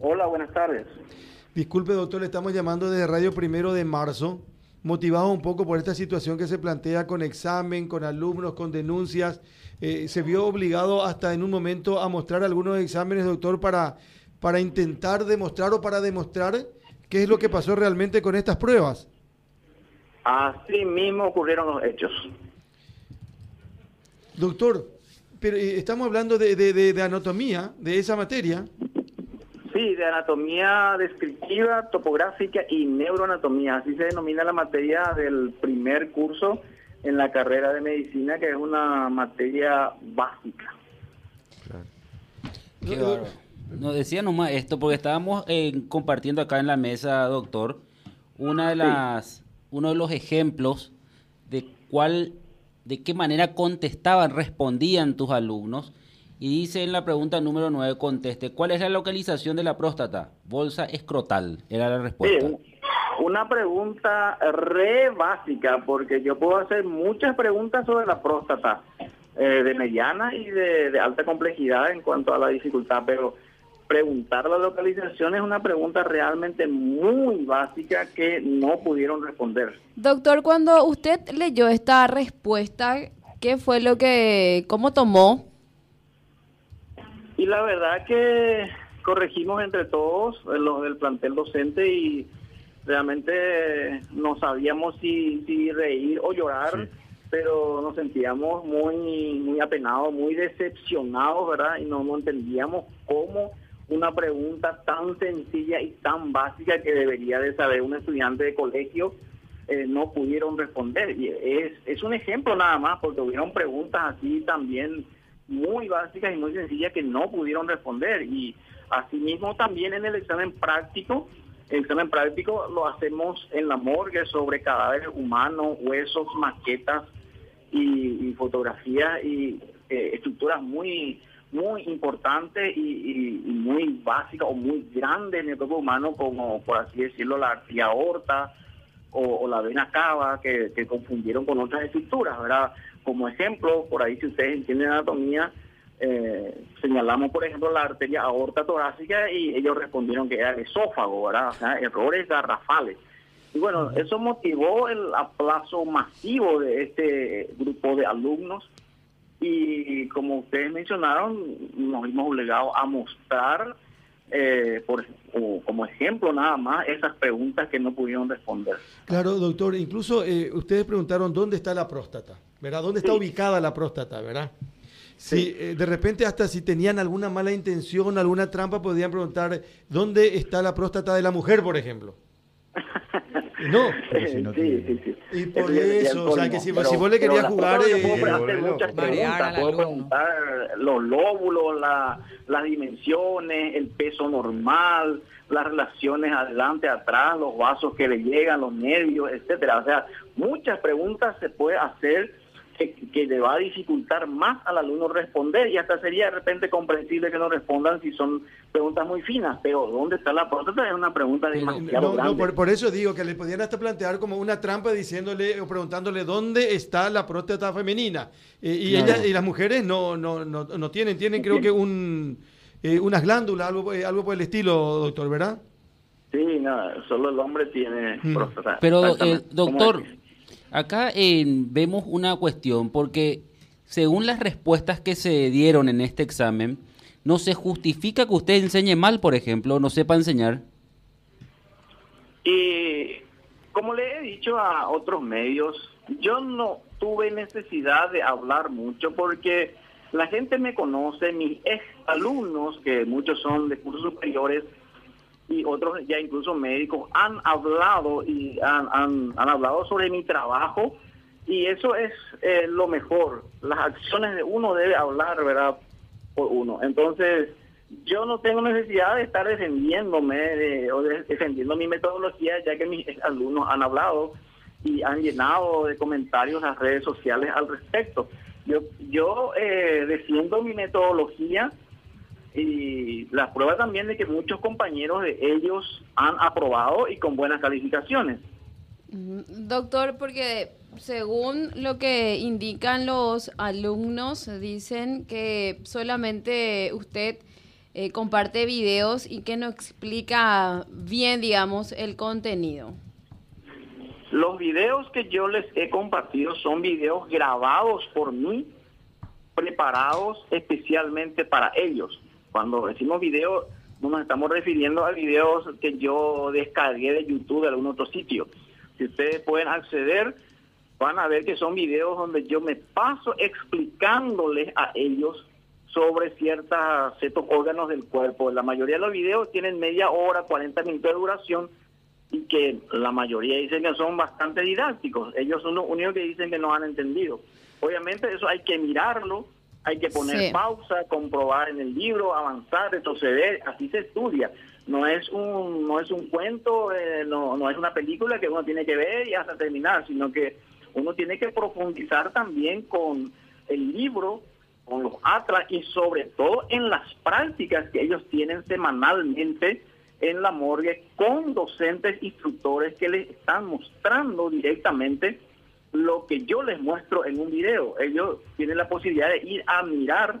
Hola, buenas tardes. Disculpe, doctor, le estamos llamando desde Radio Primero de Marzo, motivado un poco por esta situación que se plantea con examen, con alumnos, con denuncias. Eh, se vio obligado hasta en un momento a mostrar algunos exámenes, doctor, para, para intentar demostrar o para demostrar qué es lo que pasó realmente con estas pruebas. Así mismo ocurrieron los hechos. Doctor, pero eh, estamos hablando de, de, de, anatomía, de esa materia. Sí, de anatomía descriptiva, topográfica y neuroanatomía. Así se denomina la materia del primer curso en la carrera de medicina, que es una materia básica. Claro. Nos decía nomás esto, porque estábamos eh, compartiendo acá en la mesa, doctor, una de las, uno de los ejemplos de cuál de qué manera contestaban, respondían tus alumnos. Y dice en la pregunta número 9, conteste, ¿cuál es la localización de la próstata? Bolsa escrotal, era la respuesta. Una pregunta re básica, porque yo puedo hacer muchas preguntas sobre la próstata, eh, de mediana y de, de alta complejidad en cuanto a la dificultad, pero preguntar la localización es una pregunta realmente muy básica que no pudieron responder. Doctor, cuando usted leyó esta respuesta, ¿qué fue lo que, cómo tomó? Y la verdad que corregimos entre todos, los del plantel docente, y realmente no sabíamos si, si reír o llorar. Sí pero nos sentíamos muy muy apenados, muy decepcionados, ¿verdad? Y no, no entendíamos cómo una pregunta tan sencilla y tan básica que debería de saber un estudiante de colegio eh, no pudieron responder. Y es, es un ejemplo nada más, porque hubieron preguntas así también muy básicas y muy sencillas que no pudieron responder. Y asimismo también en el examen práctico, el examen práctico lo hacemos en la morgue sobre cadáveres humanos, huesos, maquetas y, fotografías y eh, estructuras muy muy importante y, muy básica o muy grande en el cuerpo humano, como por así decirlo, la arteria aorta o, o, la vena cava, que, que, confundieron con otras estructuras, ¿verdad? Como ejemplo, por ahí si ustedes entienden anatomía, eh, señalamos, por ejemplo, la arteria aorta torácica y ellos respondieron que era el esófago, ¿verdad? O sea, errores garrafales. Y bueno, eso motivó el aplazo masivo de este grupo de alumnos y como ustedes mencionaron, nos vimos obligados a mostrar eh, por, o como ejemplo nada más esas preguntas que no pudieron responder. Claro, doctor, incluso eh, ustedes preguntaron dónde está la próstata, ¿verdad? ¿Dónde está sí. ubicada la próstata, verdad? Si sí. eh, de repente hasta si tenían alguna mala intención, alguna trampa, podían preguntar dónde está la próstata de la mujer, por ejemplo. No, si no sí, sí, sí, Y por eso, o sea, que si, pero, si vos le querías jugar... Eh, puedo hacer muchas preguntas, puedo preguntar los lóbulos, la, las dimensiones, el peso normal, las relaciones adelante, atrás, los vasos que le llegan, los nervios, etcétera. O sea, muchas preguntas se puede hacer que, que, le va a dificultar más al alumno responder y hasta sería de repente comprensible que no respondan si son preguntas muy finas, pero ¿dónde está la próstata? Es una pregunta demasiado no, grande. No, por, por, eso digo que le podían hasta plantear como una trampa diciéndole o preguntándole dónde está la próstata femenina. Eh, y, claro. ella, y las mujeres no, no, no, no tienen, tienen creo que un, eh, unas glándulas, algo, eh, algo por el estilo, doctor, ¿verdad? Sí, no, solo el hombre tiene mm. próstata. Pero, eh, doctor... Acá eh, vemos una cuestión, porque según las respuestas que se dieron en este examen, no se justifica que usted enseñe mal, por ejemplo, no sepa enseñar. Y como le he dicho a otros medios, yo no tuve necesidad de hablar mucho porque la gente me conoce, mis ex alumnos, que muchos son de cursos superiores, y otros ya incluso médicos han hablado y han, han, hablado sobre mi trabajo y eso es eh, lo mejor. Las acciones de uno debe hablar, ¿verdad? Por uno. Entonces, yo no tengo necesidad de estar defendiéndome de, o de, defendiendo mi metodología, ya que mis alumnos han hablado y han llenado de comentarios las redes sociales al respecto. Yo, yo eh, defiendo mi metodología y la prueba también de que muchos compañeros de ellos han aprobado y con buenas calificaciones. Doctor, porque según lo que indican los alumnos, dicen que solamente usted eh, comparte videos y que no explica bien, digamos, el contenido. Los videos que yo les he compartido son videos grabados por mí, preparados especialmente para ellos. Cuando decimos video, no nos estamos refiriendo a videos que yo descargué de YouTube de algún otro sitio. Si ustedes pueden acceder, van a ver que son videos donde yo me paso explicándoles a ellos sobre ciertas, ciertos órganos del cuerpo. La mayoría de los videos tienen media hora, 40 minutos de duración y que la mayoría dicen que son bastante didácticos. Ellos son los únicos que dicen que no han entendido. Obviamente eso hay que mirarlo, hay que poner pausa, comprobar en el libro, avanzar, retroceder, así se estudia. No es un no es un cuento, eh, no, no es una película que uno tiene que ver y hasta terminar, sino que uno tiene que profundizar también con el libro, con los atlas y sobre todo en las prácticas que ellos tienen semanalmente en la morgue con docentes instructores que les están mostrando directamente lo que yo les muestro en un video. Ellos tienen la posibilidad de ir a mirar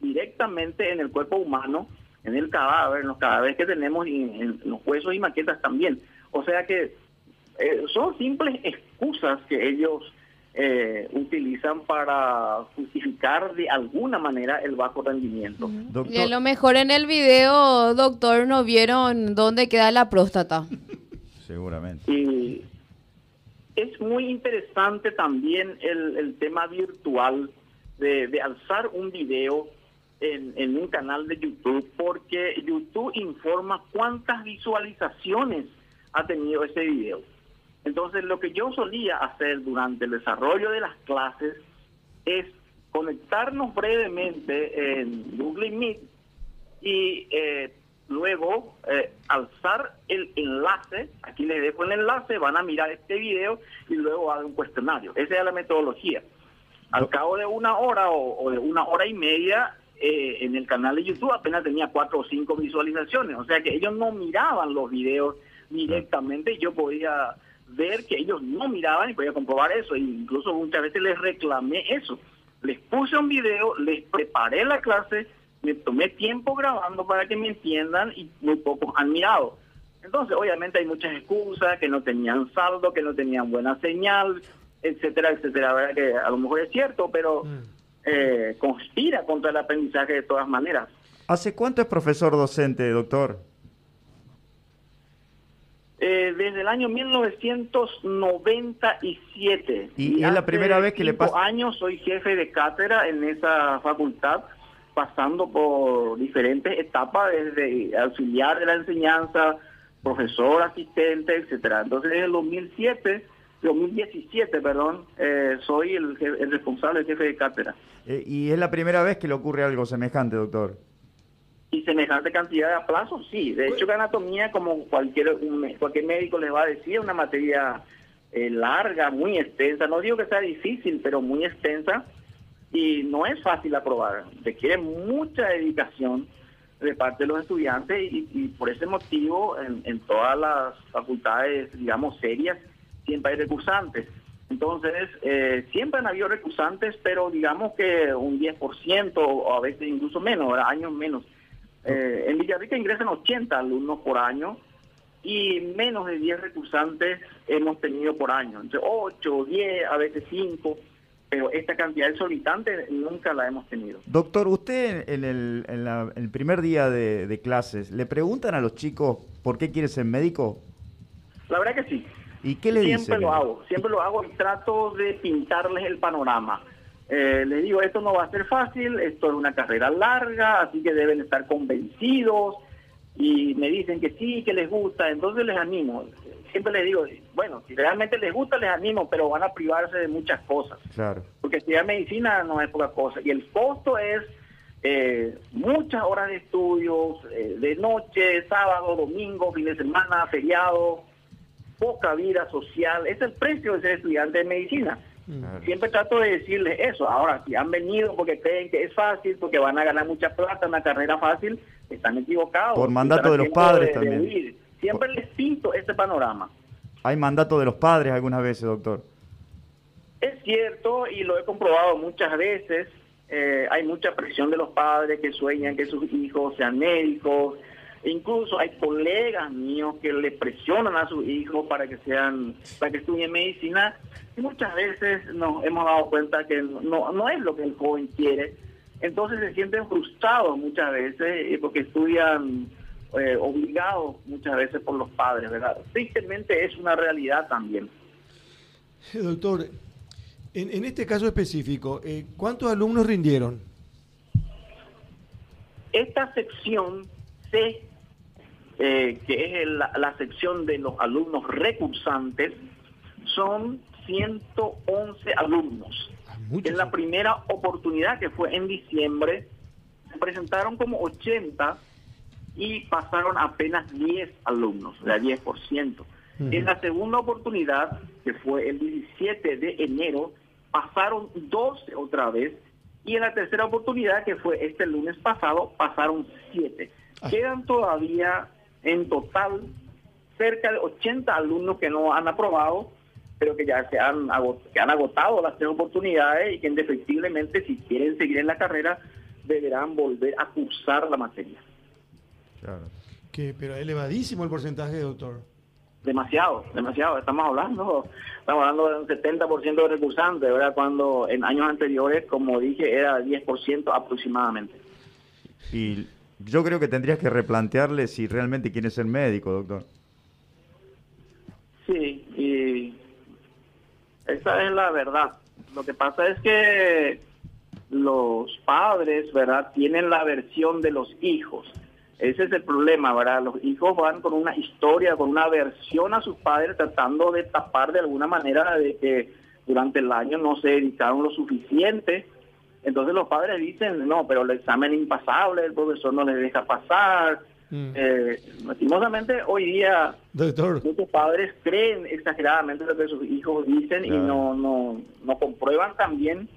directamente en el cuerpo humano, en el cadáver, en los cadáveres que tenemos y en los huesos y maquetas también. O sea que eh, son simples excusas que ellos eh, utilizan para justificar de alguna manera el bajo rendimiento. Y a lo mejor en el video, doctor, no vieron dónde queda la próstata. Seguramente. Y es muy interesante también el, tema virtual de, alzar un video en, en un canal de YouTube, porque YouTube informa cuántas visualizaciones ha tenido ese video. Entonces, lo que yo solía hacer durante el desarrollo de las clases es conectarnos brevemente en Google Meet y eh, luego eh, alzar el enlace, dejo el enlace, van a mirar este video y luego hagan un cuestionario. Esa es la metodología. Al cabo de una hora o, de una hora y media, eh, en el canal de YouTube apenas tenía cuatro o cinco visualizaciones, o sea que ellos no miraban los videos directamente, yo podía ver que ellos no miraban y podía comprobar eso. E incluso muchas veces les reclamé eso. Les puse un video, les preparé la clase, me tomé tiempo grabando para que me entiendan y muy pocos han mirado. Entonces, obviamente hay muchas excusas, que no tenían saldo, que no tenían buena señal, etcétera, etcétera. verdad que a lo mejor es cierto, pero mm. eh, conspira contra el aprendizaje de todas maneras. ¿Hace cuánto es profesor docente, doctor? Eh, desde el año 1997. ¿Y, es la primera vez que le pasa? años soy jefe de cátedra en esa facultad, pasando por diferentes etapas, desde auxiliar de la enseñanza, profesor, asistente, etcétera. Entonces, en el 2007, 2017, perdón, eh, soy el, el, responsable, el jefe de cátedra. Eh, ¿Y es la primera vez que le ocurre algo semejante, doctor? y semejante cantidad de aplazos, sí. De hecho, que anatomía, como cualquier, cualquier médico les va a decir, es una materia eh, larga, muy extensa. No digo que sea difícil, pero muy extensa. Y no es fácil aprobar. Requiere mucha dedicación de parte de los estudiantes y, por ese motivo en, todas las facultades, digamos, serias, siempre hay recursantes. Entonces, eh, siempre han habido recursantes, pero digamos que un 10% o a veces incluso menos, años menos. Eh, en Villarrica ingresan 80 alumnos por año y menos de 10 recursantes hemos tenido por año, entre 8, 10, a veces 5, pero esta cantidad exorbitante nunca la hemos tenido. Doctor, usted en el, primer día de, clases, ¿le preguntan a los chicos por qué quiere ser médico? La verdad que sí. ¿Y qué le siempre Siempre lo hago, siempre lo hago y trato de pintarles el panorama. Eh, les digo, esto no va a ser fácil, esto es una carrera larga, así que deben estar convencidos y me dicen que sí, que les gusta, entonces les animo. Siempre les digo, bueno, si realmente les gusta, les animo, pero van a privarse de muchas cosas. Claro. Porque estudiar medicina no es poca cosa. Y el costo es eh, muchas horas de estudios, eh, de noche, sábado, domingo, fin de semana, feriado, poca vida social. Es el precio de ser estudiante de medicina. Siempre trato de decirles eso. Ahora, si han venido porque creen que es fácil, porque van a ganar mucha plata, una carrera fácil, están equivocados. Por mandato de los padres también. Siempre les pinto este panorama. Hay mandato de los padres algunas veces, doctor. Es cierto, y lo he comprobado muchas veces, eh, hay mucha presión de los padres que sueñan que sus hijos sean médicos. Incluso hay colegas míos que le presionan a sus hijos para que sean, para que estudien medicina. Y muchas veces nos hemos dado cuenta que no, no es lo que el joven quiere. Entonces se sienten frustrados muchas veces eh, porque estudian eh, obligados muchas veces por los padres, ¿verdad? Tristemente es una realidad también. Doctor, en, en este caso específico, eh, ¿cuántos alumnos rindieron? Esta sección C, eh, que es la, la sección de los alumnos recursantes, son 111 alumnos. Ah, muchos. En la primera oportunidad, que fue en diciembre, se presentaron como 80 y pasaron apenas 10 alumnos, o sea, 10%. Ujú. En la segunda oportunidad, que fue el 17 de enero, pasaron 12 otra vez. Y en la tercera oportunidad, que fue este lunes pasado, pasaron 7. Ah. Quedan todavía en total cerca de 80 alumnos que no han aprobado, pero que ya se han, que han agotado las tres oportunidades y que indefectiblemente si quieren seguir en la carrera deberán volver a cursar la materia. Claro. Que, pero elevadísimo el porcentaje, doctor. Demasiado, demasiado. Estamos hablando, estamos hablando de un 70% de recursantes, ¿verdad? Cuando en años anteriores, como dije, era 10% aproximadamente. Y yo creo que tendrías que replantearle si realmente quieres ser médico, doctor. Sí, y esa es la verdad. Lo que pasa es que los padres, ¿verdad? Tienen la versión de los hijos. Ese es el problema, ¿verdad? Los hijos van con una historia, con una versión a sus padres, tratando de tapar de alguna manera de que durante el año no se dedicaron lo suficiente. Entonces los padres dicen, no, pero el examen es impasable, el profesor no le deja pasar. Mm. Eh, lastimosamente, hoy día Doctor, muchos padres creen exageradamente lo que sus hijos dicen y no, no, no comprueban también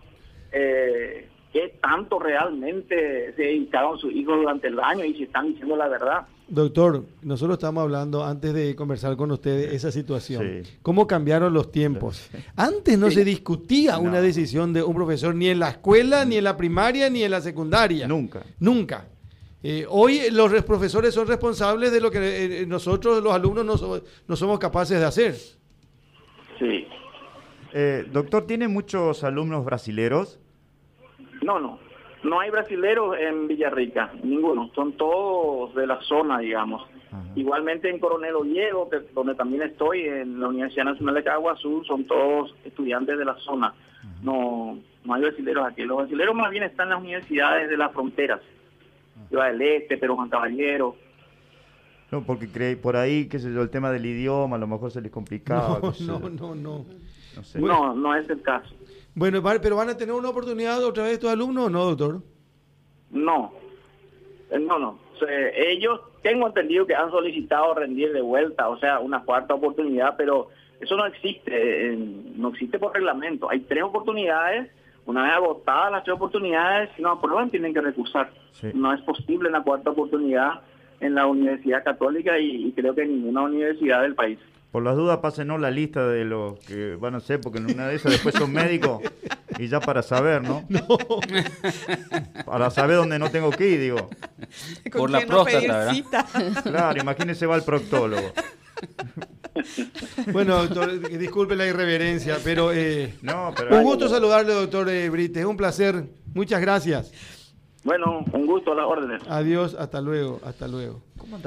eh, qué tanto realmente se dedicaron sus hijos durante el año y si están diciendo la verdad. Doctor, nosotros estamos hablando antes de conversar con ustedes esa situación. Sí. ¿Cómo cambiaron los tiempos? Antes no Sí. se discutía No. una decisión de un profesor ni en la escuela, ni en la primaria, ni en la secundaria. Nunca. Nunca. Eh, hoy los res- profesores son responsables de lo que eh, nosotros, los alumnos, no, so- no somos capaces de hacer. Sí. Eh, doctor, ¿tiene muchos alumnos brasileros? No, no. No hay brasileros en Villarrica, ninguno. Son todos de la zona, digamos. Ajá. Igualmente en Coronel Oviedo, que- donde también estoy, en la Universidad Nacional de Caguazú, son todos estudiantes de la zona. No, no hay brasileros aquí. Los brasileros más bien están en las universidades de las fronteras. Ciudad del Este, Perú Juan Caballero. No, porque creí por ahí, qué sé yo, el tema del idioma, a lo mejor se les complicaba. No, no, no, no. No sé. No, no es el caso. Bueno, pero van a tener una oportunidad otra vez estos alumnos o no, doctor? No, Eh, no, no. Ellos tengo entendido que han solicitado rendir de vuelta, o sea, una cuarta oportunidad, pero eso no existe, eh, no existe por reglamento. Hay tres oportunidades, una vez agotadas las tres oportunidades, si no aprueban tienen que recursar. Sí. No es posible una cuarta oportunidad en la Universidad Católica y, y creo que en ninguna universidad del país. Por las dudas, pásenos la lista de los que van a ser, porque en una de esas después son médicos. Y ya para saber, ¿no? Para saber dónde no tengo que ir, digo. ¿Con Por la quién no próstata, cita? Claro, imagínese va el proctólogo. Bueno, doctor, disculpe la irreverencia, pero eh, No, pero... un gusto saludarle, doctor eh, Brites. Un placer. Muchas gracias. Bueno, un gusto a las órdenes. Adiós, hasta luego, hasta luego. ¿Cómo?